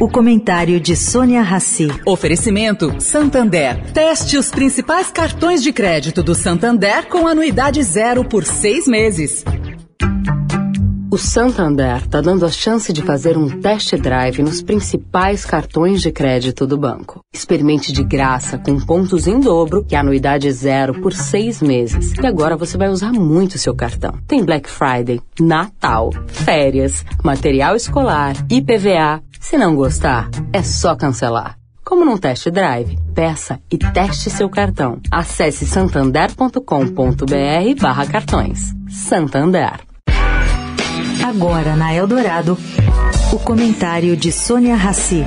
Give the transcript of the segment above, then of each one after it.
O comentário de Sônia Rassi. Oferecimento Santander. Teste os principais cartões de crédito do Santander com anuidade zero por seis meses. O Santander está dando a chance de fazer um test drive nos principais cartões de crédito do banco. Experimente de graça com pontos em dobro e anuidade zero por seis meses. E agora você vai usar muito seu cartão. Tem Black Friday, Natal, férias, material escolar, IPVA. Se não gostar, é só cancelar. Como num test drive, peça e teste seu cartão. Acesse santander.com.br barra cartões. Santander. Agora na Eldorado, o comentário de Sônia Rassi.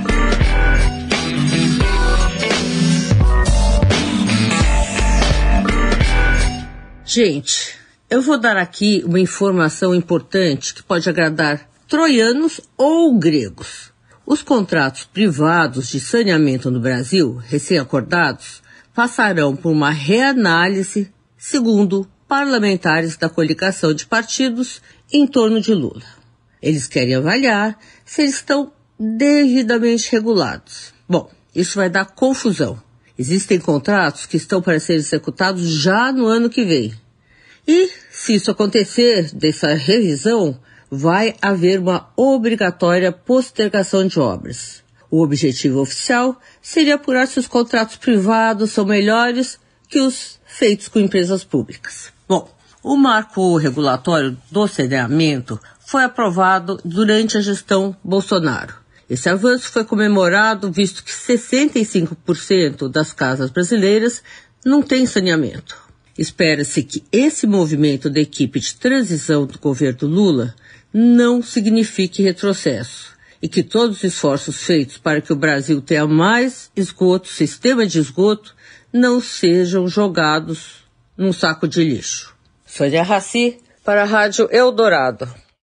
Gente, eu vou dar aqui uma informação importante que pode agradar troianos ou gregos. Os contratos privados de saneamento no Brasil, recém-acordados, passarão por uma reanálise, segundo parlamentares da coligação de partidos em torno de Lula. Eles querem avaliar se eles estão devidamente regulados. Bom, isso vai dar confusão. Existem contratos que estão para ser executados já no ano que vem. E, se isso acontecer, dessa revisão, vai haver uma obrigatória postergação de obras. O objetivo oficial seria apurar se os contratos privados são melhores que os feitos com empresas públicas. Bom, o marco regulatório do saneamento foi aprovado durante a gestão Bolsonaro. Esse avanço foi comemorado visto que 65% das casas brasileiras não têm saneamento. Espera-se que esse movimento da equipe de transição do governo Lula não signifique retrocesso e que todos os esforços feitos para que o Brasil tenha mais esgoto, sistema de esgoto, não sejam jogados num saco de lixo. Sônia Raci, para a Rádio Eldorado.